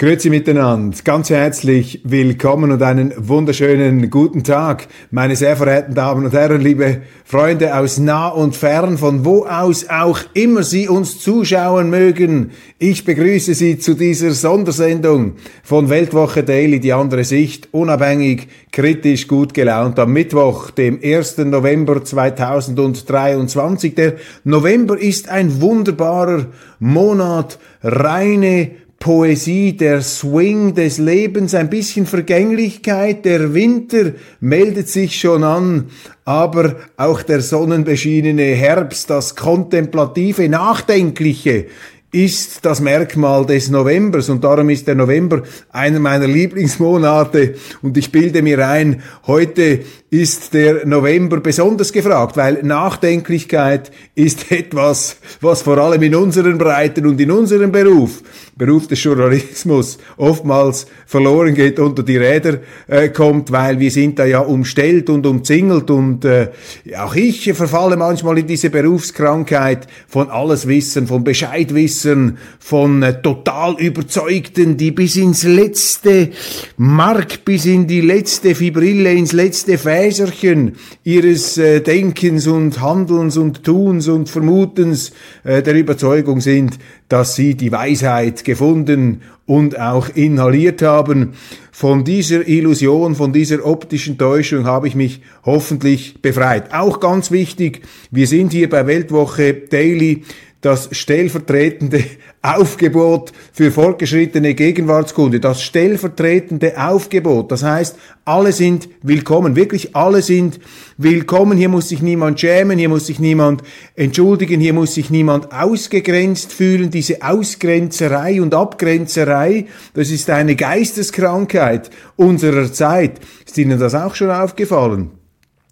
Grüezi miteinander, ganz herzlich willkommen und einen wunderschönen guten Tag, meine sehr verehrten Damen und Herren, liebe Freunde aus nah und fern, von wo aus auch immer Sie uns zuschauen mögen. Ich begrüße Sie zu dieser Sondersendung von Weltwoche Daily, die andere Sicht, unabhängig, kritisch, gut gelaunt, am Mittwoch, dem 1. November 2023. Der November ist ein wunderbarer Monat, reine Poesie, der Swing des Lebens, ein bisschen Vergänglichkeit, der Winter meldet sich schon an, aber auch der sonnenbeschienene Herbst, das kontemplative, nachdenkliche, ist das Merkmal des Novembers und darum ist der November einer meiner Lieblingsmonate und ich bilde mir ein, heute ist der November besonders gefragt, weil Nachdenklichkeit ist etwas, was vor allem in unseren Breiten und in unserem Beruf, Beruf des Journalismus, oftmals verloren geht, unter die Räder äh, kommt, weil wir sind da ja umstellt und umzingelt und äh, auch ich verfalle manchmal in diese Berufskrankheit von alles Wissen, von Bescheidwissen, von äh, total Überzeugten, die bis ins letzte Mark, bis in die letzte Fibrille, ins letzte Fäserchen ihres äh, Denkens und Handelns und Tuns und Vermutens äh, der Überzeugung sind, dass sie die Weisheit gefunden und auch inhaliert haben. Von dieser Illusion, von dieser optischen Täuschung habe ich mich hoffentlich befreit. Auch ganz wichtig, wir sind hier bei Weltwoche Daily das stellvertretende Aufgebot für fortgeschrittene Gegenwartskunde, das stellvertretende Aufgebot. Das heißt, alle sind willkommen, wirklich alle sind willkommen. Hier muss sich niemand schämen, hier muss sich niemand entschuldigen, hier muss sich niemand ausgegrenzt fühlen. Diese Ausgrenzerei und Abgrenzerei, das ist eine Geisteskrankheit unserer Zeit. Ist Ihnen das auch schon aufgefallen?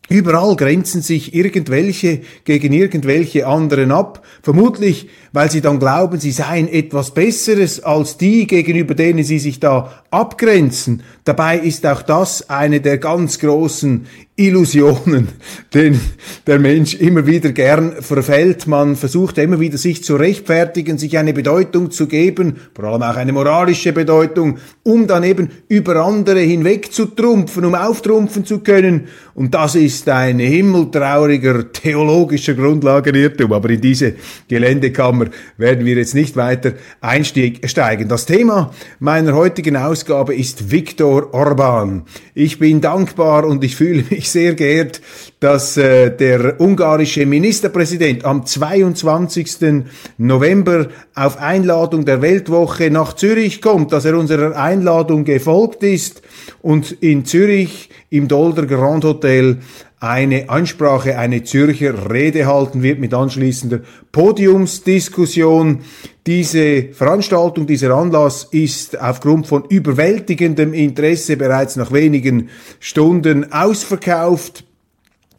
Überall grenzen sich irgendwelche gegen irgendwelche anderen ab, vermutlich weil sie dann glauben, sie seien etwas Besseres als die, gegenüber denen sie sich da abgrenzen. Dabei ist auch das eine der ganz großen Illusionen, den der Mensch immer wieder gern verfällt. Man versucht immer wieder sich zu rechtfertigen, sich eine Bedeutung zu geben, vor allem auch eine moralische Bedeutung, um dann eben über andere hinweg zu trumpfen, um auftrumpfen zu können. Und das ist ein himmeltrauriger theologischer Grundlagenirrtum. Aber in diese Geländekammer werden wir jetzt nicht weiter einsteigen. Das Thema meiner heutigen Ausgabe ist Viktor Orban. Ich bin dankbar und ich fühle mich sehr geehrt, dass äh, der ungarische Ministerpräsident am 22. November auf Einladung der Weltwoche nach Zürich kommt, dass er unserer Einladung gefolgt ist und in Zürich im Dolder Grand Hotel eine Ansprache, eine Zürcher Rede halten wird mit anschließender Podiumsdiskussion. Diese Veranstaltung, dieser Anlass ist aufgrund von überwältigendem Interesse bereits nach wenigen Stunden ausverkauft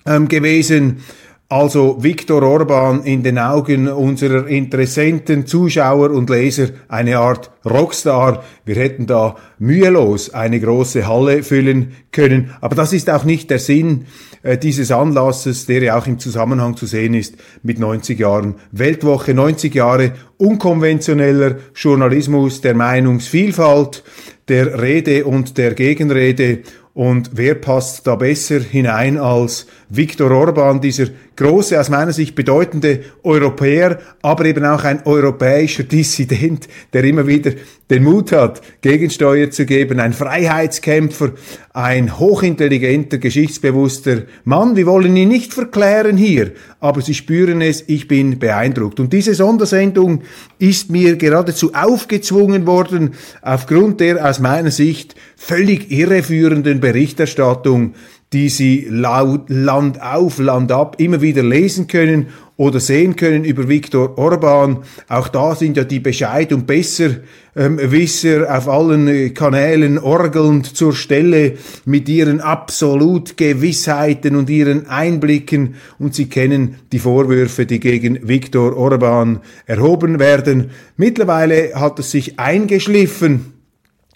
ähm, gewesen. Also Viktor Orban in den Augen unserer Interessenten, Zuschauer und Leser eine Art Rockstar. Wir hätten da mühelos eine große Halle füllen können. Aber das ist auch nicht der Sinn äh, dieses Anlasses, der ja auch im Zusammenhang zu sehen ist mit 90 Jahren Weltwoche, 90 Jahre unkonventioneller Journalismus, der Meinungsvielfalt, der Rede und der Gegenrede. Und wer passt da besser hinein als Viktor Orban, dieser große, aus meiner Sicht bedeutende Europäer, aber eben auch ein europäischer Dissident, der immer wieder den Mut hat, Gegensteuer zu geben, ein Freiheitskämpfer, ein hochintelligenter, geschichtsbewusster Mann. Wir wollen ihn nicht verklären hier, aber Sie spüren es, ich bin beeindruckt. Und diese Sondersendung ist mir geradezu aufgezwungen worden, aufgrund der aus meiner Sicht völlig irreführenden Berichterstattung die Sie laut, Land auf, Land ab immer wieder lesen können oder sehen können über Viktor Orban. Auch da sind ja die Bescheid und Besserwisser ähm, auf allen äh, Kanälen orgelnd zur Stelle mit ihren Absolutgewissheiten und ihren Einblicken und sie kennen die Vorwürfe, die gegen Viktor Orban erhoben werden. Mittlerweile hat es sich eingeschliffen,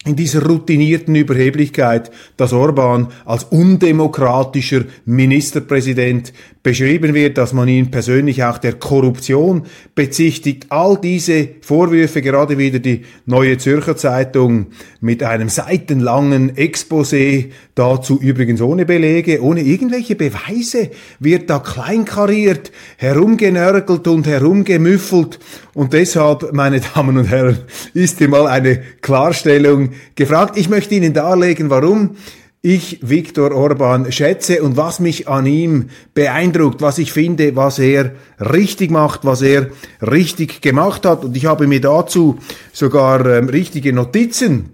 in dieser routinierten Überheblichkeit, dass Orban als undemokratischer Ministerpräsident beschrieben wird, dass man ihn persönlich auch der Korruption bezichtigt. All diese Vorwürfe, gerade wieder die Neue Zürcher Zeitung mit einem seitenlangen Exposé, dazu übrigens ohne Belege, ohne irgendwelche Beweise, wird da kleinkariert, herumgenörgelt und herumgemüffelt. Und deshalb, meine Damen und Herren, ist hier mal eine Klarstellung gefragt. Ich möchte Ihnen darlegen, warum ich Viktor Orban schätze und was mich an ihm beeindruckt, was ich finde, was er richtig macht, was er richtig gemacht hat. Und ich habe mir dazu sogar ähm, richtige Notizen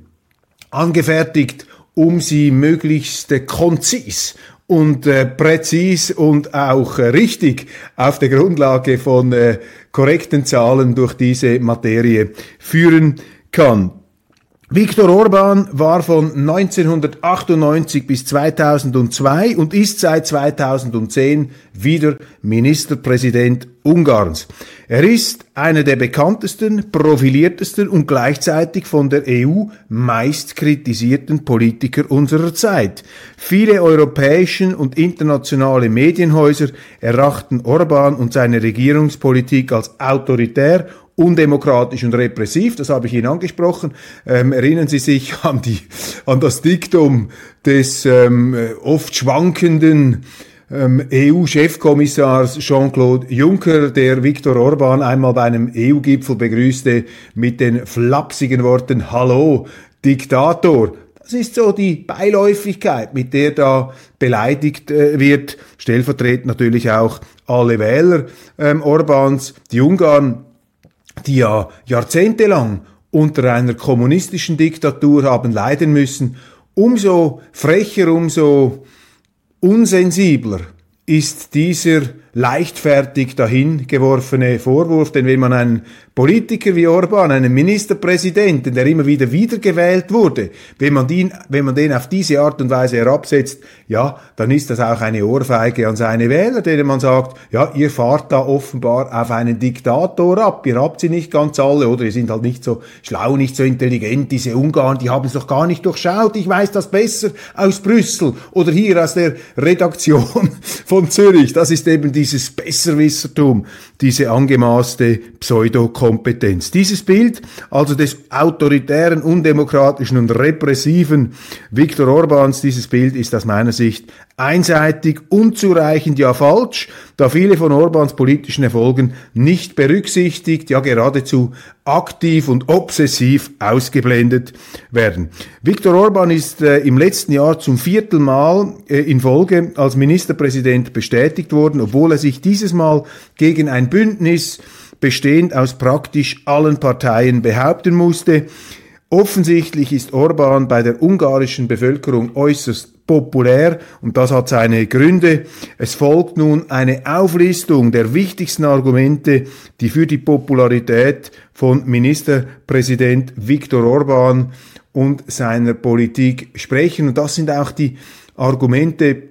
angefertigt, um sie möglichst äh, konzis und äh, präzis und auch äh, richtig auf der Grundlage von äh, korrekten Zahlen durch diese Materie führen kann. Viktor Orban war von 1998 bis 2002 und ist seit 2010 wieder Ministerpräsident Ungarns. Er ist einer der bekanntesten, profiliertesten und gleichzeitig von der EU meist kritisierten Politiker unserer Zeit. Viele europäischen und internationale Medienhäuser erachten Orban und seine Regierungspolitik als autoritär undemokratisch und repressiv, das habe ich Ihnen angesprochen. Ähm, erinnern Sie sich an, die, an das Diktum des ähm, oft schwankenden ähm, EU-Chefkommissars Jean-Claude Juncker, der Viktor Orban einmal bei einem EU-Gipfel begrüßte mit den flapsigen Worten Hallo, Diktator. Das ist so die Beiläufigkeit, mit der da beleidigt äh, wird, stellvertretend natürlich auch alle Wähler ähm, Orbans. Die Ungarn die ja jahrzehntelang unter einer kommunistischen Diktatur haben leiden müssen, umso frecher, umso unsensibler ist dieser leichtfertig dahingeworfene Vorwurf, denn wenn man einen Politiker wie Orban, einen Ministerpräsidenten, der immer wieder wiedergewählt wurde, wenn man, den, wenn man den auf diese Art und Weise herabsetzt, ja, dann ist das auch eine Ohrfeige an seine Wähler, denen man sagt, ja, ihr fahrt da offenbar auf einen Diktator ab, ihr habt sie nicht ganz alle, oder? Ihr sind halt nicht so schlau, nicht so intelligent, diese Ungarn, die haben es doch gar nicht durchschaut, ich weiß das besser aus Brüssel oder hier aus der Redaktion von Zürich, das ist eben dieses Besserwissertum, diese angemaßte Pseudokompetenz. Dieses Bild also des autoritären, undemokratischen und repressiven Viktor Orbans, dieses Bild ist aus meiner Sicht einseitig, unzureichend, ja falsch, da viele von Orbans politischen Erfolgen nicht berücksichtigt, ja geradezu aktiv und obsessiv ausgeblendet werden. Viktor Orban ist äh, im letzten Jahr zum vierten Mal äh, in Folge als Ministerpräsident bestätigt worden, obwohl er sich dieses Mal gegen ein Bündnis bestehend aus praktisch allen Parteien behaupten musste. Offensichtlich ist Orban bei der ungarischen Bevölkerung äußerst populär und das hat seine Gründe. Es folgt nun eine Auflistung der wichtigsten Argumente, die für die Popularität von Ministerpräsident Viktor Orban und seiner Politik sprechen. Und das sind auch die Argumente,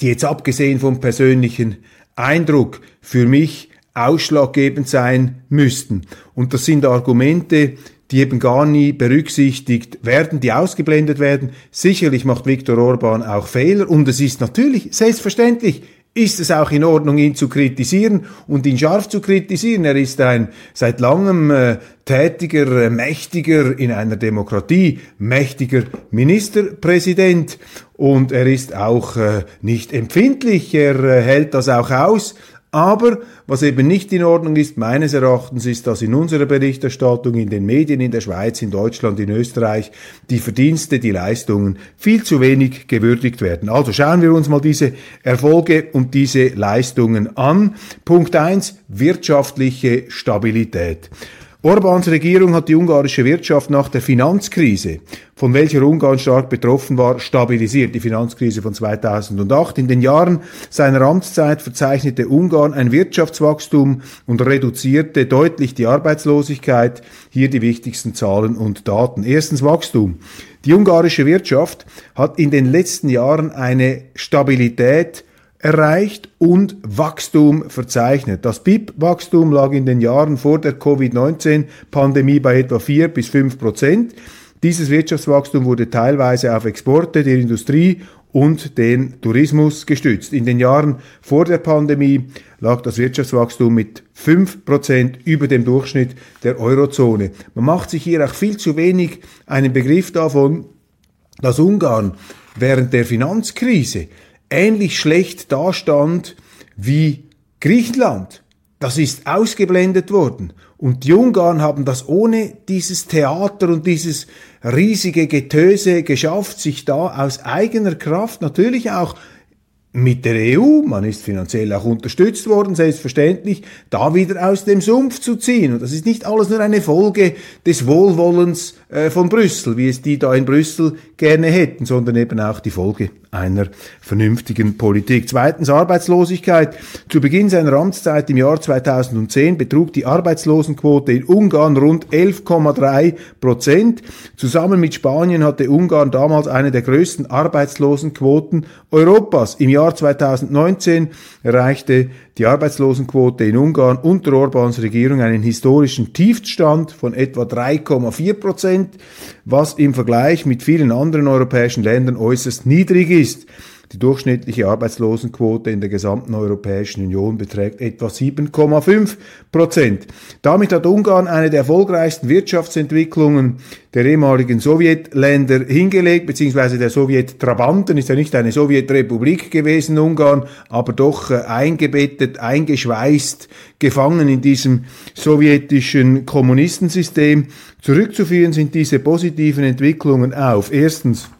die jetzt abgesehen vom persönlichen Eindruck für mich ausschlaggebend sein müssten. Und das sind Argumente, die eben gar nie berücksichtigt werden, die ausgeblendet werden. Sicherlich macht Viktor Orban auch Fehler und es ist natürlich, selbstverständlich, ist es auch in Ordnung, ihn zu kritisieren und ihn scharf zu kritisieren. Er ist ein seit langem äh, tätiger, äh, mächtiger in einer Demokratie, mächtiger Ministerpräsident und er ist auch äh, nicht empfindlich, er äh, hält das auch aus. Aber was eben nicht in Ordnung ist, meines Erachtens, ist, dass in unserer Berichterstattung, in den Medien in der Schweiz, in Deutschland, in Österreich die Verdienste, die Leistungen viel zu wenig gewürdigt werden. Also schauen wir uns mal diese Erfolge und diese Leistungen an. Punkt eins: wirtschaftliche Stabilität. Orbans Regierung hat die ungarische Wirtschaft nach der Finanzkrise, von welcher Ungarn stark betroffen war, stabilisiert. Die Finanzkrise von 2008. In den Jahren seiner Amtszeit verzeichnete Ungarn ein Wirtschaftswachstum und reduzierte deutlich die Arbeitslosigkeit. Hier die wichtigsten Zahlen und Daten. Erstens Wachstum. Die ungarische Wirtschaft hat in den letzten Jahren eine Stabilität erreicht und Wachstum verzeichnet. Das BIP-Wachstum lag in den Jahren vor der Covid-19-Pandemie bei etwa 4 bis 5 Prozent. Dieses Wirtschaftswachstum wurde teilweise auf Exporte der Industrie und den Tourismus gestützt. In den Jahren vor der Pandemie lag das Wirtschaftswachstum mit 5% über dem Durchschnitt der Eurozone. Man macht sich hier auch viel zu wenig einen Begriff davon, dass Ungarn während der Finanzkrise ähnlich schlecht dastand wie Griechenland. Das ist ausgeblendet worden. Und die Ungarn haben das ohne dieses Theater und dieses riesige Getöse geschafft, sich da aus eigener Kraft natürlich auch mit der EU, man ist finanziell auch unterstützt worden, selbstverständlich, da wieder aus dem Sumpf zu ziehen. Und das ist nicht alles nur eine Folge des Wohlwollens äh, von Brüssel, wie es die da in Brüssel gerne hätten, sondern eben auch die Folge einer vernünftigen Politik. Zweitens Arbeitslosigkeit. Zu Beginn seiner Amtszeit im Jahr 2010 betrug die Arbeitslosenquote in Ungarn rund 11,3 Prozent. Zusammen mit Spanien hatte Ungarn damals eine der größten Arbeitslosenquoten Europas. Im Jahr 2019 erreichte die Arbeitslosenquote in Ungarn unter Orbans Regierung einen historischen Tiefstand von etwa 3,4 Prozent, was im Vergleich mit vielen anderen europäischen Ländern äußerst niedrig ist. Die durchschnittliche Arbeitslosenquote in der gesamten Europäischen Union beträgt etwa 7,5 Prozent. Damit hat Ungarn eine der erfolgreichsten Wirtschaftsentwicklungen der ehemaligen Sowjetländer hingelegt, beziehungsweise der Sowjettrabanten, ist ja nicht eine Sowjetrepublik gewesen, Ungarn, aber doch äh, eingebettet, eingeschweißt, gefangen in diesem sowjetischen Kommunistensystem. Zurückzuführen sind diese positiven Entwicklungen auf erstens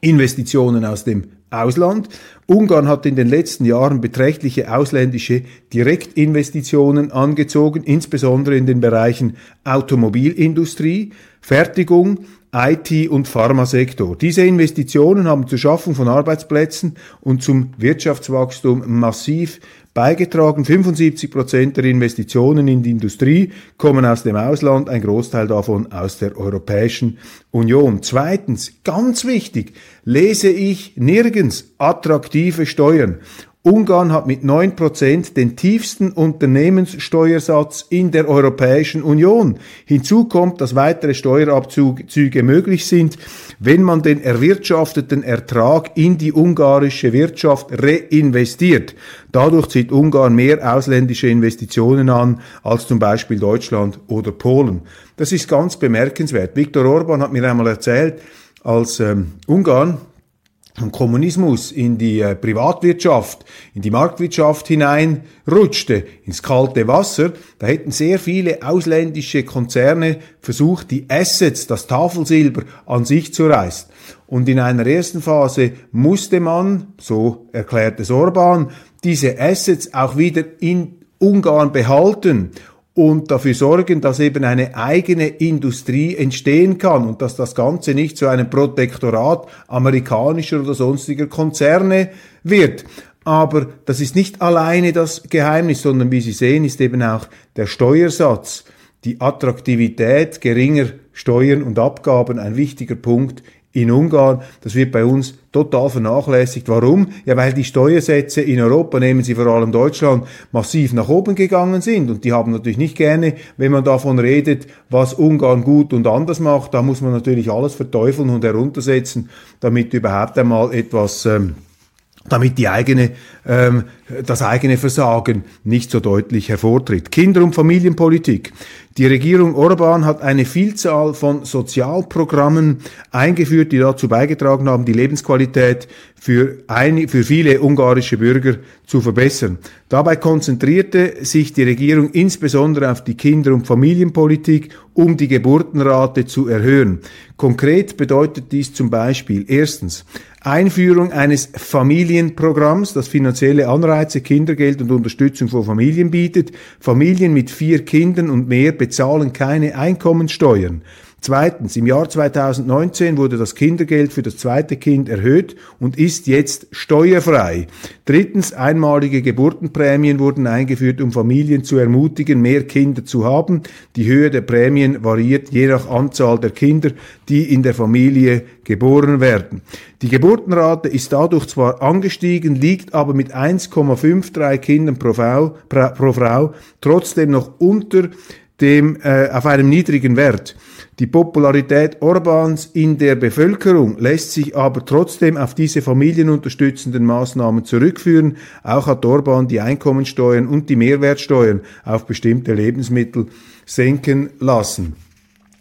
Investitionen aus dem Ausland. Ungarn hat in den letzten Jahren beträchtliche ausländische Direktinvestitionen angezogen, insbesondere in den Bereichen Automobilindustrie, Fertigung, IT- und Pharmasektor. Diese Investitionen haben zur Schaffung von Arbeitsplätzen und zum Wirtschaftswachstum massiv beigetragen. 75 Prozent der Investitionen in die Industrie kommen aus dem Ausland, ein Großteil davon aus der Europäischen Union. Zweitens, ganz wichtig, lese ich nirgends attraktive Steuern. Ungarn hat mit 9% den tiefsten Unternehmenssteuersatz in der Europäischen Union. Hinzu kommt, dass weitere Steuerabzüge möglich sind, wenn man den erwirtschafteten Ertrag in die ungarische Wirtschaft reinvestiert. Dadurch zieht Ungarn mehr ausländische Investitionen an als zum Beispiel Deutschland oder Polen. Das ist ganz bemerkenswert. Viktor Orban hat mir einmal erzählt, als ähm, Ungarn Kommunismus in die äh, Privatwirtschaft, in die Marktwirtschaft hineinrutschte, ins kalte Wasser, da hätten sehr viele ausländische Konzerne versucht, die Assets, das Tafelsilber an sich zu reißen. Und in einer ersten Phase musste man, so erklärt es Orban, diese Assets auch wieder in Ungarn behalten und dafür sorgen, dass eben eine eigene Industrie entstehen kann und dass das Ganze nicht zu einem Protektorat amerikanischer oder sonstiger Konzerne wird. Aber das ist nicht alleine das Geheimnis, sondern wie Sie sehen, ist eben auch der Steuersatz, die Attraktivität geringer Steuern und Abgaben ein wichtiger Punkt in Ungarn. Das wird bei uns total vernachlässigt. Warum? Ja, weil die Steuersätze in Europa, nehmen Sie vor allem Deutschland, massiv nach oben gegangen sind. Und die haben natürlich nicht gerne, wenn man davon redet, was Ungarn gut und anders macht, da muss man natürlich alles verteufeln und heruntersetzen, damit überhaupt einmal etwas ähm, damit die eigene, ähm, das eigene Versagen nicht so deutlich hervortritt. Kinder- und Familienpolitik. Die Regierung Orban hat eine Vielzahl von Sozialprogrammen eingeführt, die dazu beigetragen haben, die Lebensqualität für, ein, für viele ungarische Bürger zu verbessern. Dabei konzentrierte sich die Regierung insbesondere auf die Kinder- und Familienpolitik, um die Geburtenrate zu erhöhen. Konkret bedeutet dies zum Beispiel erstens Einführung eines Familienprogramms, das finanzielle Anreize, Kindergeld und Unterstützung für Familien bietet. Familien mit vier Kindern und mehr bezahlen keine Einkommenssteuern. Zweitens, im Jahr 2019 wurde das Kindergeld für das zweite Kind erhöht und ist jetzt steuerfrei. Drittens, einmalige Geburtenprämien wurden eingeführt, um Familien zu ermutigen, mehr Kinder zu haben. Die Höhe der Prämien variiert je nach Anzahl der Kinder, die in der Familie geboren werden. Die Geburtenrate ist dadurch zwar angestiegen, liegt aber mit 1,53 Kindern pro Frau, pro Frau trotzdem noch unter dem, äh, auf einem niedrigen Wert. Die Popularität Orbans in der Bevölkerung lässt sich aber trotzdem auf diese familienunterstützenden Maßnahmen zurückführen. Auch hat Orban die Einkommensteuern und die Mehrwertsteuern auf bestimmte Lebensmittel senken lassen.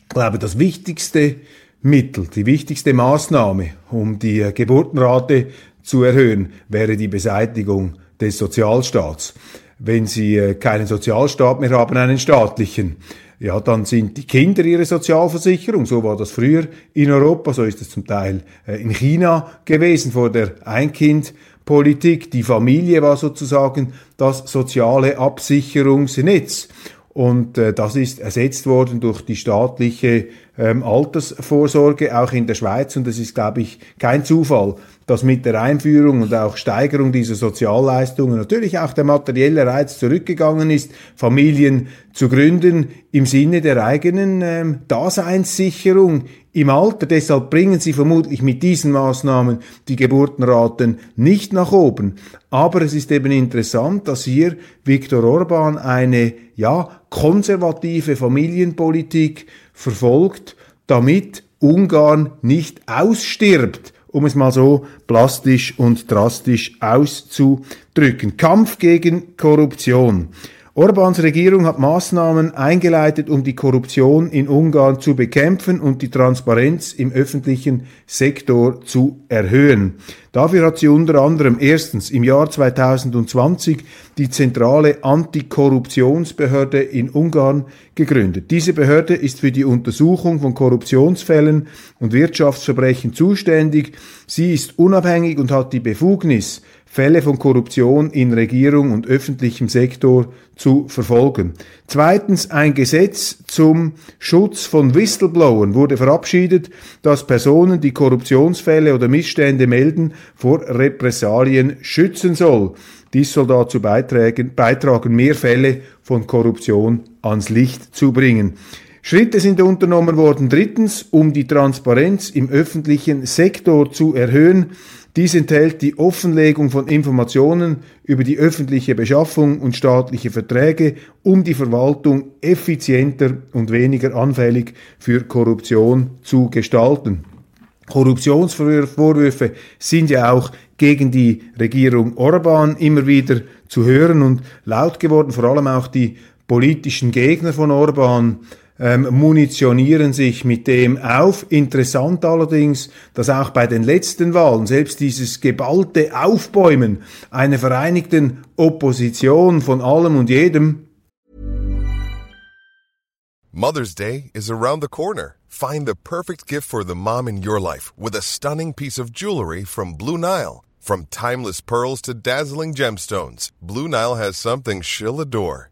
Ich glaube, das wichtigste Mittel, die wichtigste Maßnahme, um die Geburtenrate zu erhöhen, wäre die Beseitigung des Sozialstaats. Wenn Sie äh, keinen Sozialstaat mehr haben, einen staatlichen, ja, dann sind die Kinder ihre Sozialversicherung. So war das früher in Europa, so ist es zum Teil äh, in China gewesen vor der Einkindpolitik. Die Familie war sozusagen das soziale Absicherungsnetz. Und äh, das ist ersetzt worden durch die staatliche ähm, Altersvorsorge, auch in der Schweiz. Und es ist, glaube ich, kein Zufall, dass mit der Einführung und auch Steigerung dieser Sozialleistungen natürlich auch der materielle Reiz zurückgegangen ist, Familien zu gründen im Sinne der eigenen ähm, Daseinssicherung im Alter. Deshalb bringen sie vermutlich mit diesen Maßnahmen die Geburtenraten nicht nach oben. Aber es ist eben interessant, dass hier Viktor Orban eine, ja, konservative Familienpolitik verfolgt, damit Ungarn nicht ausstirbt um es mal so plastisch und drastisch auszudrücken. Kampf gegen Korruption. Orbans Regierung hat Maßnahmen eingeleitet, um die Korruption in Ungarn zu bekämpfen und die Transparenz im öffentlichen Sektor zu erhöhen. Dafür hat sie unter anderem erstens im Jahr 2020 die zentrale Antikorruptionsbehörde in Ungarn gegründet. Diese Behörde ist für die Untersuchung von Korruptionsfällen und Wirtschaftsverbrechen zuständig. Sie ist unabhängig und hat die Befugnis, Fälle von Korruption in Regierung und öffentlichem Sektor zu verfolgen. Zweitens, ein Gesetz zum Schutz von Whistleblowern wurde verabschiedet, das Personen, die Korruptionsfälle oder Missstände melden, vor Repressalien schützen soll. Dies soll dazu beitragen, beitragen mehr Fälle von Korruption ans Licht zu bringen. Schritte sind unternommen worden. Drittens, um die Transparenz im öffentlichen Sektor zu erhöhen, dies enthält die Offenlegung von Informationen über die öffentliche Beschaffung und staatliche Verträge, um die Verwaltung effizienter und weniger anfällig für Korruption zu gestalten. Korruptionsvorwürfe sind ja auch gegen die Regierung Orban immer wieder zu hören und laut geworden, vor allem auch die politischen Gegner von Orban ähm, munitionieren sich mit dem auf. Interessant allerdings, dass auch bei den letzten Wahlen selbst dieses geballte Aufbäumen einer vereinigten Opposition von allem und jedem Mother's Day is around the corner. Find the perfect gift for the mom in your life with a stunning piece of jewelry from Blue Nile. From timeless pearls to dazzling gemstones, Blue Nile has something she'll adore.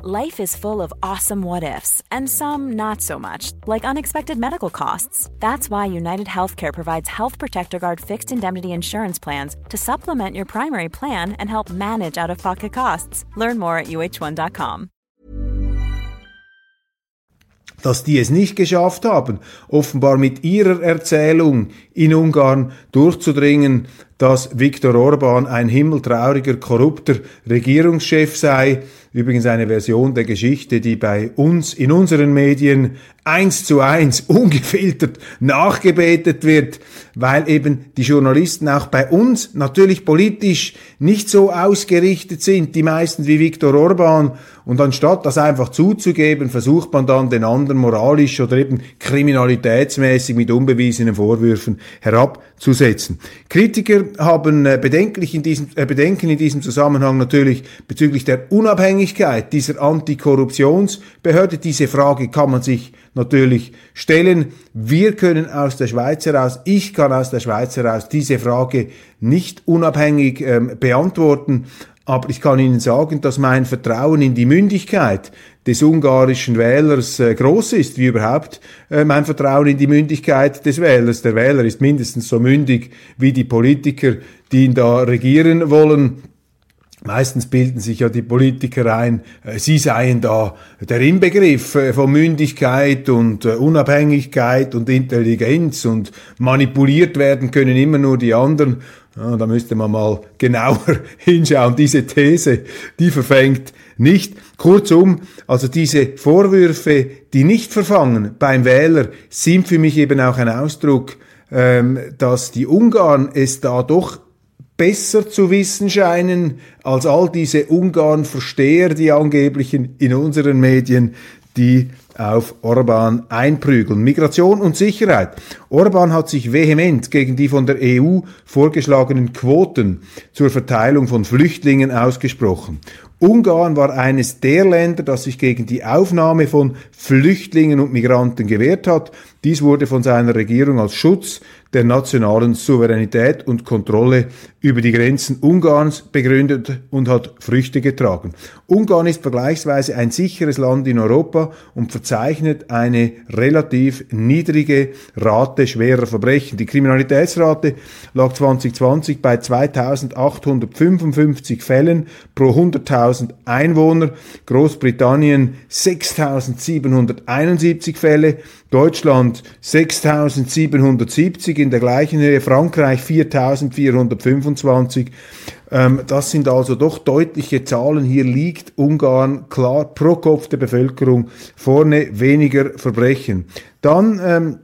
Life is full of awesome what ifs, and some not so much, like unexpected medical costs. That's why United Healthcare provides Health Protector Guard fixed indemnity insurance plans to supplement your primary plan and help manage out of pocket costs. Learn more at uh1.com. dass die es nicht geschafft haben, offenbar mit ihrer Erzählung in Ungarn durchzudringen, dass Viktor Orban ein himmeltrauriger, korrupter Regierungschef sei. Übrigens eine Version der Geschichte, die bei uns in unseren Medien eins zu eins ungefiltert nachgebetet wird, weil eben die Journalisten auch bei uns natürlich politisch nicht so ausgerichtet sind, die meisten wie Viktor Orban Und anstatt das einfach zuzugeben, versucht man dann den anderen moralisch oder eben kriminalitätsmäßig mit unbewiesenen Vorwürfen herabzusetzen. Kritiker haben äh, bedenklich in diesem, äh, Bedenken in diesem Zusammenhang natürlich bezüglich der Unabhängigkeit dieser Antikorruptionsbehörde. Diese Frage kann man sich natürlich stellen. Wir können aus der Schweiz heraus, ich kann aus der Schweiz heraus diese Frage nicht unabhängig ähm, beantworten, aber ich kann Ihnen sagen, dass mein Vertrauen in die Mündigkeit des ungarischen Wählers äh, groß ist, wie überhaupt äh, mein Vertrauen in die Mündigkeit des Wählers. Der Wähler ist mindestens so mündig wie die Politiker, die ihn da regieren wollen. Meistens bilden sich ja die Politiker ein, äh, sie seien da der Inbegriff äh, von Mündigkeit und äh, Unabhängigkeit und Intelligenz und manipuliert werden können immer nur die anderen. Ja, da müsste man mal genauer hinschauen. Diese These, die verfängt nicht. Kurzum, also diese Vorwürfe, die nicht verfangen beim Wähler, sind für mich eben auch ein Ausdruck, ähm, dass die Ungarn es da doch besser zu wissen scheinen als all diese Ungarn-Versteher, die angeblich in, in unseren Medien, die auf Orban einprügeln. Migration und Sicherheit. Orban hat sich vehement gegen die von der EU vorgeschlagenen Quoten zur Verteilung von Flüchtlingen ausgesprochen. Ungarn war eines der Länder, das sich gegen die Aufnahme von Flüchtlingen und Migranten gewehrt hat. Dies wurde von seiner Regierung als Schutz der nationalen Souveränität und Kontrolle über die Grenzen Ungarns begründet und hat Früchte getragen. Ungarn ist vergleichsweise ein sicheres Land in Europa und verzeichnet eine relativ niedrige Rate schwerer Verbrechen. Die Kriminalitätsrate lag 2020 bei 2855 Fällen pro 100.000 Einwohner, Großbritannien 6771 Fälle, Deutschland 6770 in der gleichen Höhe, Frankreich 4425. Ähm, das sind also doch deutliche Zahlen. Hier liegt Ungarn klar pro Kopf der Bevölkerung vorne weniger Verbrechen. Dann ähm,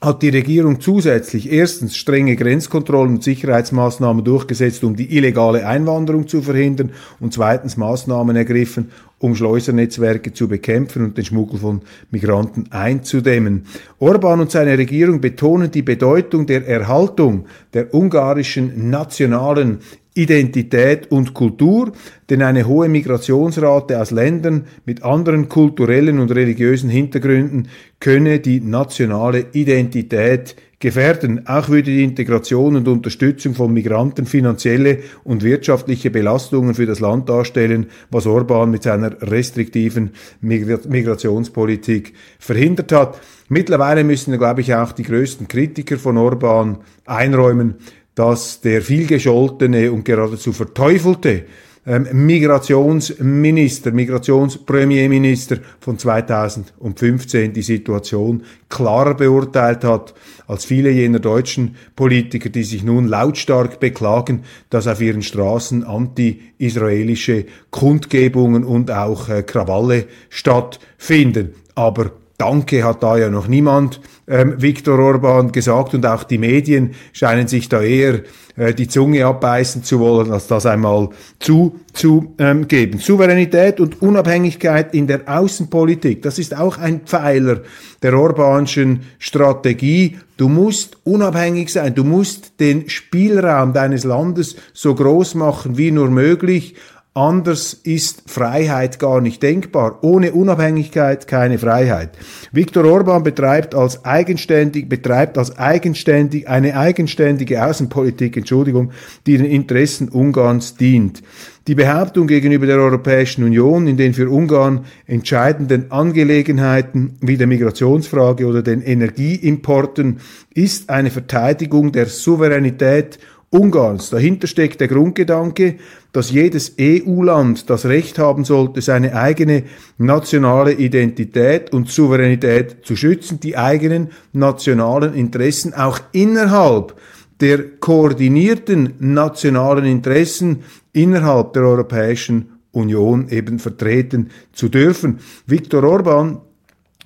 hat die Regierung zusätzlich erstens strenge Grenzkontrollen und Sicherheitsmaßnahmen durchgesetzt, um die illegale Einwanderung zu verhindern und zweitens Maßnahmen ergriffen, um Schleusernetzwerke zu bekämpfen und den Schmuggel von Migranten einzudämmen. Orban und seine Regierung betonen die Bedeutung der Erhaltung der ungarischen nationalen Identität und Kultur, denn eine hohe Migrationsrate aus Ländern mit anderen kulturellen und religiösen Hintergründen könne die nationale Identität gefährden. Auch würde die Integration und Unterstützung von Migranten finanzielle und wirtschaftliche Belastungen für das Land darstellen, was Orban mit seiner restriktiven Migrationspolitik verhindert hat. Mittlerweile müssen, glaube ich, auch die größten Kritiker von Orban einräumen, dass der vielgescholtene und geradezu verteufelte ähm, Migrationsminister, Migrationspremierminister von 2015 die Situation klarer beurteilt hat als viele jener deutschen Politiker, die sich nun lautstark beklagen, dass auf ihren Straßen anti-israelische Kundgebungen und auch äh, Krawalle stattfinden. Aber Danke hat da ja noch niemand ähm, Viktor Orban gesagt und auch die Medien scheinen sich da eher äh, die Zunge abbeißen zu wollen, als das einmal zuzugeben. Ähm, Souveränität und Unabhängigkeit in der Außenpolitik, das ist auch ein Pfeiler der Orbanschen Strategie. Du musst unabhängig sein, du musst den Spielraum deines Landes so groß machen wie nur möglich, Anders ist Freiheit gar nicht denkbar. Ohne Unabhängigkeit keine Freiheit. Viktor Orban betreibt als eigenständig, betreibt als eigenständig eine eigenständige Außenpolitik, Entschuldigung, die den Interessen Ungarns dient. Die Behauptung gegenüber der Europäischen Union in den für Ungarn entscheidenden Angelegenheiten wie der Migrationsfrage oder den Energieimporten ist eine Verteidigung der Souveränität Ungarns. Dahinter steckt der Grundgedanke, dass jedes EU-Land das Recht haben sollte, seine eigene nationale Identität und Souveränität zu schützen, die eigenen nationalen Interessen auch innerhalb der koordinierten nationalen Interessen innerhalb der Europäischen Union eben vertreten zu dürfen. Viktor Orban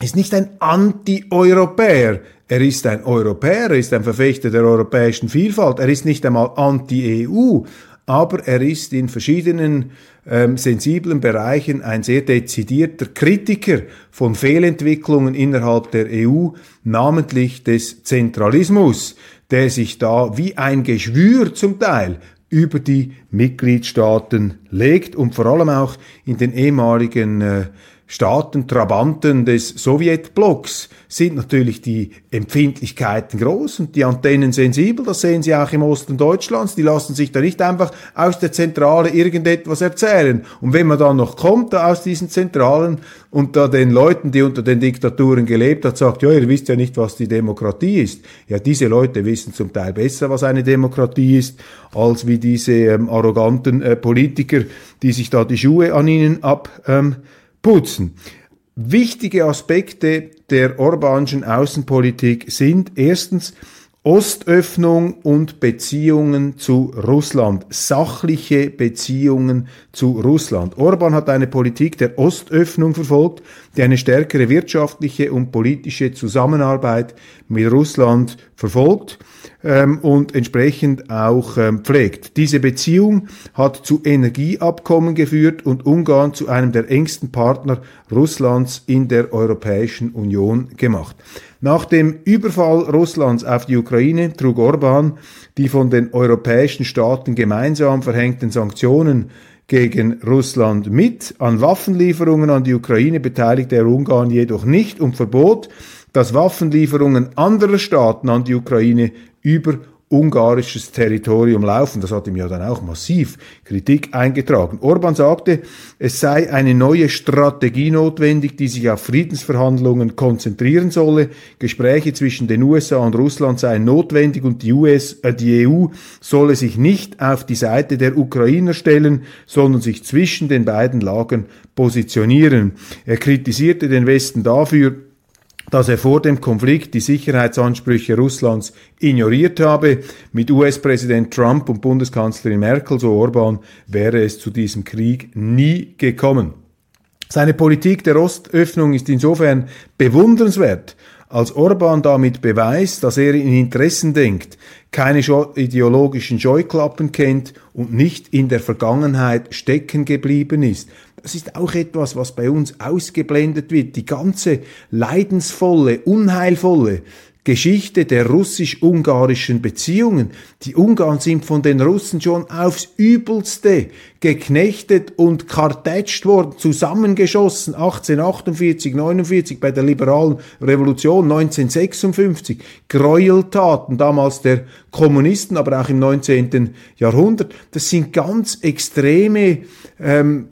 ist nicht ein Anti-Europäer. Er ist ein Europäer, er ist ein Verfechter der europäischen Vielfalt, er ist nicht einmal anti-EU, aber er ist in verschiedenen ähm, sensiblen Bereichen ein sehr dezidierter Kritiker von Fehlentwicklungen innerhalb der EU, namentlich des Zentralismus, der sich da wie ein Geschwür zum Teil über die Mitgliedstaaten legt und vor allem auch in den ehemaligen äh, Staaten, Trabanten des Sowjetblocks sind natürlich die Empfindlichkeiten groß und die Antennen sensibel. Das sehen Sie auch im Osten Deutschlands. Die lassen sich da nicht einfach aus der Zentrale irgendetwas erzählen. Und wenn man dann noch kommt da aus diesen Zentralen und da den Leuten, die unter den Diktaturen gelebt hat, sagt, ja, ihr wisst ja nicht, was die Demokratie ist. Ja, diese Leute wissen zum Teil besser, was eine Demokratie ist, als wie diese ähm, arroganten äh, Politiker, die sich da die Schuhe an ihnen ab ähm, putzen. Wichtige Aspekte der Orbanschen Außenpolitik sind erstens Ostöffnung und Beziehungen zu Russland, sachliche Beziehungen zu Russland. Orban hat eine Politik der Ostöffnung verfolgt, die eine stärkere wirtschaftliche und politische Zusammenarbeit mit Russland verfolgt ähm, und entsprechend auch ähm, pflegt. Diese Beziehung hat zu Energieabkommen geführt und Ungarn zu einem der engsten Partner Russlands in der Europäischen Union gemacht. Nach dem Überfall Russlands auf die Ukraine trug Orban die von den europäischen Staaten gemeinsam verhängten Sanktionen gegen Russland mit. An Waffenlieferungen an die Ukraine beteiligte er Ungarn jedoch nicht und verbot, dass Waffenlieferungen anderer Staaten an die Ukraine über ungarisches Territorium laufen. Das hat ihm ja dann auch massiv Kritik eingetragen. Orban sagte, es sei eine neue Strategie notwendig, die sich auf Friedensverhandlungen konzentrieren solle. Gespräche zwischen den USA und Russland seien notwendig und die, US, äh, die EU solle sich nicht auf die Seite der Ukrainer stellen, sondern sich zwischen den beiden Lagern positionieren. Er kritisierte den Westen dafür, dass er vor dem Konflikt die Sicherheitsansprüche Russlands ignoriert habe. Mit US-Präsident Trump und Bundeskanzlerin Merkel, so Orban, wäre es zu diesem Krieg nie gekommen. Seine Politik der Ostöffnung ist insofern bewundernswert, als Orban damit beweist, dass er in Interessen denkt, keine ideologischen Scheuklappen kennt und nicht in der Vergangenheit stecken geblieben ist. Das ist auch etwas, was bei uns ausgeblendet wird. Die ganze leidensvolle, unheilvolle Geschichte der russisch-ungarischen Beziehungen. Die Ungarn sind von den Russen schon aufs übelste geknechtet und kartätscht worden, zusammengeschossen 1848, 49 bei der liberalen Revolution 1956, Gräueltaten damals der Kommunisten, aber auch im 19. Jahrhundert. Das sind ganz extreme ähm,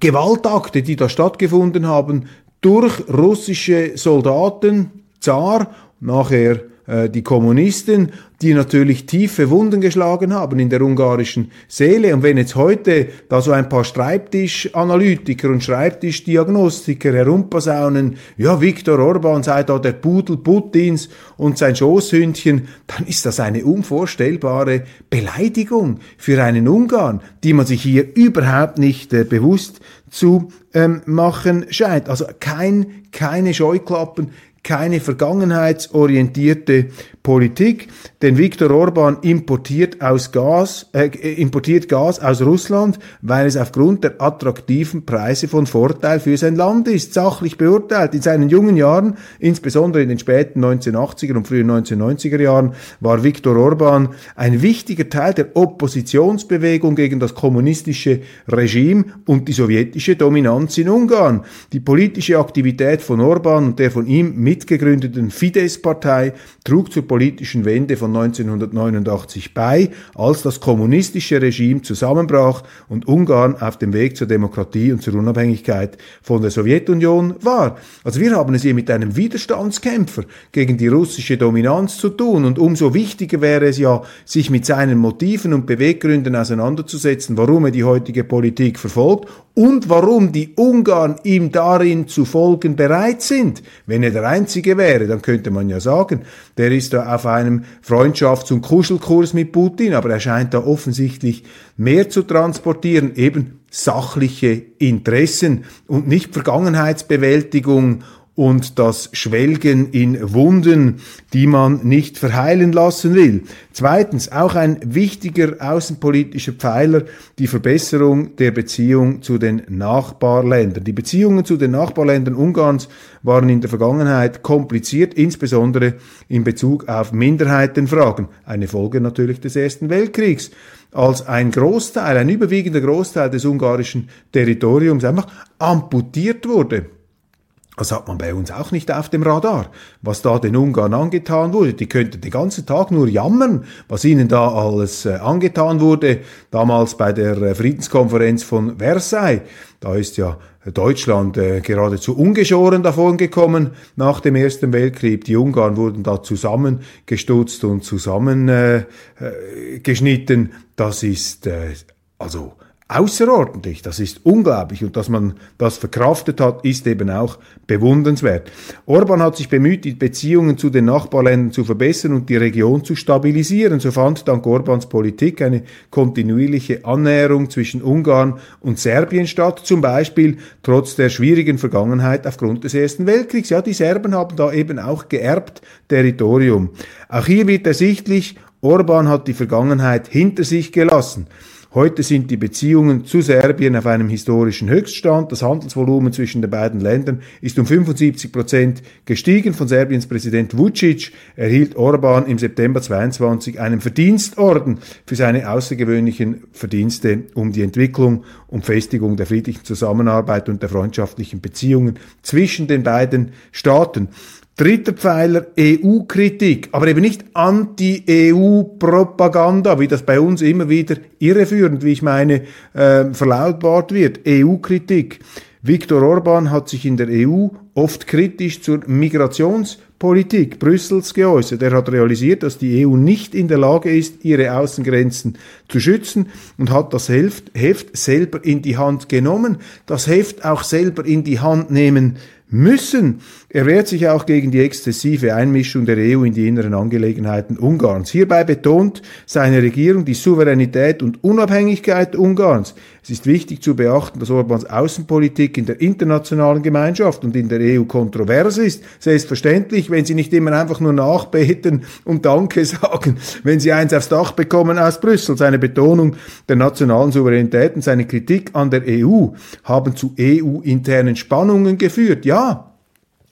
Gewaltakte, die da stattgefunden haben, durch russische Soldaten, Zar, nachher äh, die Kommunisten, die natürlich tiefe Wunden geschlagen haben in der ungarischen Seele. Und wenn jetzt heute da so ein paar Schreibtischanalytiker und Schreibtischdiagnostiker herumpasaunen, ja, Viktor Orban sei da der Pudel Putins und sein Schoßhündchen, dann ist das eine unvorstellbare Beleidigung für einen Ungarn, die man sich hier überhaupt nicht äh, bewusst zu ähm, machen scheint. Also kein, keine Scheuklappen, keine vergangenheitsorientierte Politik, denn Viktor Orban importiert, aus Gas, äh, importiert Gas aus Russland, weil es aufgrund der attraktiven Preise von Vorteil für sein Land ist, sachlich beurteilt. In seinen jungen Jahren, insbesondere in den späten 1980er und frühen 1990er Jahren, war Viktor Orban ein wichtiger Teil der Oppositionsbewegung gegen das kommunistische Regime und die sowjetische Dominanz in Ungarn. Die politische Aktivität von Orban und der von ihm mitgegründeten Fidesz-Partei trug zur politischen Wende von 1989 bei, als das kommunistische Regime zusammenbrach und Ungarn auf dem Weg zur Demokratie und zur Unabhängigkeit von der Sowjetunion war. Also wir haben es hier mit einem Widerstandskämpfer gegen die russische Dominanz zu tun und umso wichtiger wäre es ja, sich mit seinen Motiven und Beweggründen auseinanderzusetzen, warum er die heutige Politik verfolgt und warum die Ungarn ihm darin zu folgen bereit sind. Wenn er der Einzige wäre, dann könnte man ja sagen, der ist da auf einem Freundschafts- und Kuschelkurs mit Putin, aber er scheint da offensichtlich mehr zu transportieren, eben sachliche Interessen und nicht Vergangenheitsbewältigung und das Schwelgen in Wunden, die man nicht verheilen lassen will. Zweitens, auch ein wichtiger außenpolitischer Pfeiler, die Verbesserung der Beziehung zu den Nachbarländern. Die Beziehungen zu den Nachbarländern Ungarns waren in der Vergangenheit kompliziert, insbesondere in Bezug auf Minderheitenfragen. Eine Folge natürlich des Ersten Weltkriegs als ein Großteil, ein überwiegender Großteil des ungarischen Territoriums einfach amputiert wurde. Das hat man bei uns auch nicht auf dem Radar, was da den Ungarn angetan wurde. Die könnten den ganzen Tag nur jammern, was ihnen da alles äh, angetan wurde. Damals bei der äh, Friedenskonferenz von Versailles, da ist ja Deutschland äh, geradezu ungeschoren davon gekommen nach dem Ersten Weltkrieg. Die Ungarn wurden da zusammengestutzt und zusammengeschnitten. Äh, das ist äh, also außerordentlich, das ist unglaublich und dass man das verkraftet hat, ist eben auch bewundernswert. Orban hat sich bemüht, die Beziehungen zu den Nachbarländern zu verbessern und die Region zu stabilisieren. So fand dank Orbans Politik eine kontinuierliche Annäherung zwischen Ungarn und Serbien statt, zum Beispiel trotz der schwierigen Vergangenheit aufgrund des Ersten Weltkriegs. Ja, die Serben haben da eben auch geerbt Territorium. Auch hier wird ersichtlich, Orban hat die Vergangenheit hinter sich gelassen. Heute sind die Beziehungen zu Serbien auf einem historischen Höchststand. Das Handelsvolumen zwischen den beiden Ländern ist um 75 Prozent gestiegen. Von Serbiens Präsident Vucic erhielt Orban im September 22 einen Verdienstorden für seine außergewöhnlichen Verdienste um die Entwicklung und Festigung der friedlichen Zusammenarbeit und der freundschaftlichen Beziehungen zwischen den beiden Staaten. Dritter Pfeiler EU-Kritik, aber eben nicht Anti-EU-Propaganda, wie das bei uns immer wieder irreführend, wie ich meine, äh, verlautbart wird. EU-Kritik. Viktor Orban hat sich in der EU oft kritisch zur Migrationspolitik Brüssels geäußert. Er hat realisiert, dass die EU nicht in der Lage ist, ihre Außengrenzen zu schützen und hat das Heft, Heft selber in die Hand genommen, das Heft auch selber in die Hand nehmen müssen. Er wehrt sich auch gegen die exzessive Einmischung der EU in die inneren Angelegenheiten Ungarns. Hierbei betont seine Regierung die Souveränität und Unabhängigkeit Ungarns. Es ist wichtig zu beachten, dass Orbans Außenpolitik in der internationalen Gemeinschaft und in der EU kontrovers ist. Selbstverständlich, wenn sie nicht immer einfach nur nachbeten und Danke sagen, wenn sie eins aufs Dach bekommen aus Brüssel. Seine Betonung der nationalen Souveränität und seine Kritik an der EU haben zu EU-internen Spannungen geführt. Ja,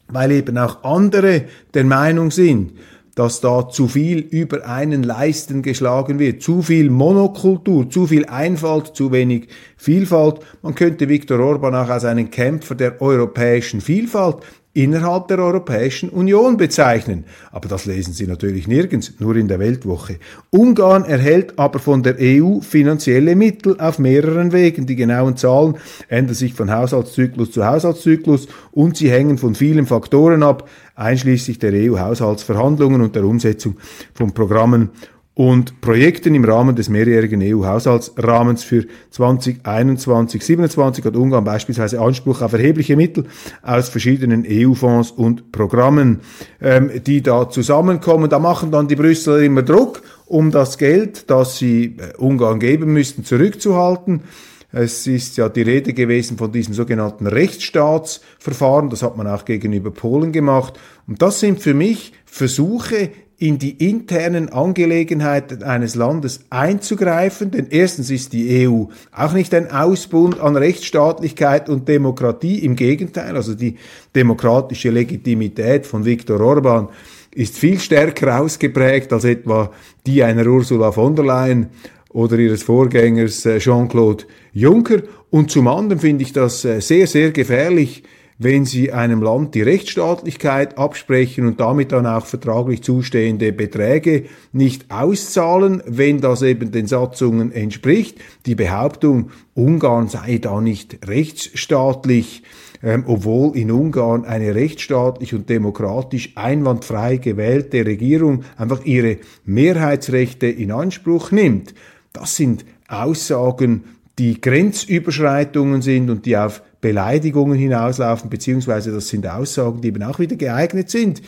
weil eben auch andere der Meinung sind, dass da zu viel über einen Leisten geschlagen wird, zu viel Monokultur, zu viel Einfalt, zu wenig Vielfalt. Man könnte Viktor Orban auch als einen Kämpfer der europäischen Vielfalt innerhalb der Europäischen Union bezeichnen. Aber das lesen Sie natürlich nirgends, nur in der Weltwoche. Ungarn erhält aber von der EU finanzielle Mittel auf mehreren Wegen. Die genauen Zahlen ändern sich von Haushaltszyklus zu Haushaltszyklus und sie hängen von vielen Faktoren ab, einschließlich der EU-Haushaltsverhandlungen und der Umsetzung von Programmen und Projekten im Rahmen des mehrjährigen EU-Haushaltsrahmens für 2021-27 hat Ungarn beispielsweise Anspruch auf erhebliche Mittel aus verschiedenen EU-Fonds und Programmen, ähm, die da zusammenkommen. Da machen dann die Brüsseler immer Druck, um das Geld, das sie äh, Ungarn geben müssten, zurückzuhalten. Es ist ja die Rede gewesen von diesem sogenannten Rechtsstaatsverfahren. Das hat man auch gegenüber Polen gemacht. Und das sind für mich Versuche, in die internen Angelegenheiten eines Landes einzugreifen, denn erstens ist die EU auch nicht ein Ausbund an Rechtsstaatlichkeit und Demokratie, im Gegenteil, also die demokratische Legitimität von Viktor Orban ist viel stärker ausgeprägt als etwa die einer Ursula von der Leyen oder ihres Vorgängers äh, Jean-Claude Juncker. Und zum anderen finde ich das äh, sehr, sehr gefährlich, wenn sie einem Land die Rechtsstaatlichkeit absprechen und damit dann auch vertraglich zustehende Beträge nicht auszahlen, wenn das eben den Satzungen entspricht. Die Behauptung, Ungarn sei da nicht rechtsstaatlich, ähm, obwohl in Ungarn eine rechtsstaatlich und demokratisch einwandfrei gewählte Regierung einfach ihre Mehrheitsrechte in Anspruch nimmt. Das sind Aussagen, die Grenzüberschreitungen sind und die auf Beleidigungen hinauslaufen, beziehungsweise das sind Aussagen, die eben auch wieder geeignet sind,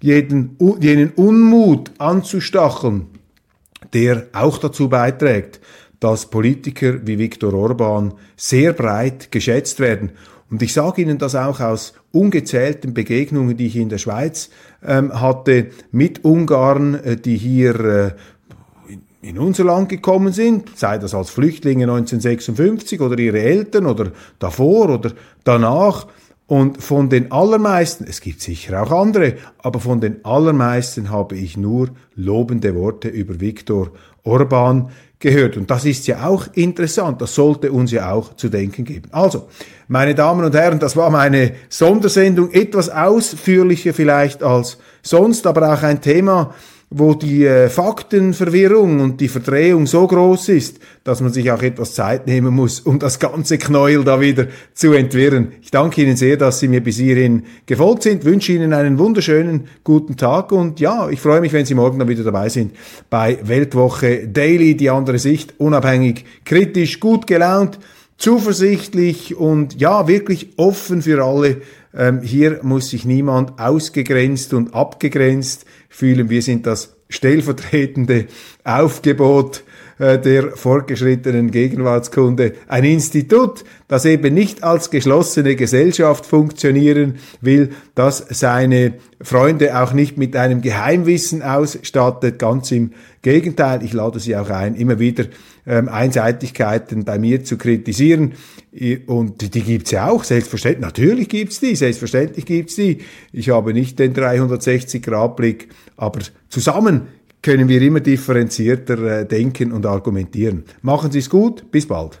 jeden, jenen Unmut anzustacheln, der auch dazu beiträgt, dass Politiker wie Viktor Orban sehr breit geschätzt werden. Und ich sage Ihnen das auch aus ungezählten Begegnungen, die ich in der Schweiz ähm, hatte mit Ungarn, äh, die hier äh, in unser Land gekommen sind, sei das als Flüchtlinge 1956 oder ihre Eltern oder davor oder danach. Und von den allermeisten, es gibt sicher auch andere, aber von den allermeisten habe ich nur lobende Worte über Viktor Orban gehört. Und das ist ja auch interessant, das sollte uns ja auch zu denken geben. Also, meine Damen und Herren, das war meine Sondersendung, etwas ausführlicher vielleicht als sonst, aber auch ein Thema, wo die äh, Faktenverwirrung und die Verdrehung so groß ist, dass man sich auch etwas Zeit nehmen muss, um das ganze Knäuel da wieder zu entwirren. Ich danke Ihnen sehr, dass Sie mir bis hierhin gefolgt sind, wünsche Ihnen einen wunderschönen guten Tag und ja, ich freue mich, wenn Sie morgen dann wieder dabei sind bei Weltwoche Daily, die andere Sicht, unabhängig, kritisch, gut gelaunt, zuversichtlich und ja, wirklich offen für alle. Ähm, hier muss sich niemand ausgegrenzt und abgegrenzt fühlen. Wir sind das stellvertretende Aufgebot äh, der fortgeschrittenen Gegenwartskunde. Ein Institut, das eben nicht als geschlossene Gesellschaft funktionieren will, das seine Freunde auch nicht mit einem Geheimwissen ausstattet, ganz im Gegenteil. Ich lade Sie auch ein, immer wieder ähm, Einseitigkeiten bei mir zu kritisieren. Und die gibt's ja auch, selbstverständlich. Natürlich gibt's die, selbstverständlich gibt's die. Ich habe nicht den 360-Grad-Blick, aber zusammen können wir immer differenzierter äh, denken und argumentieren. Machen Sie es gut, bis bald.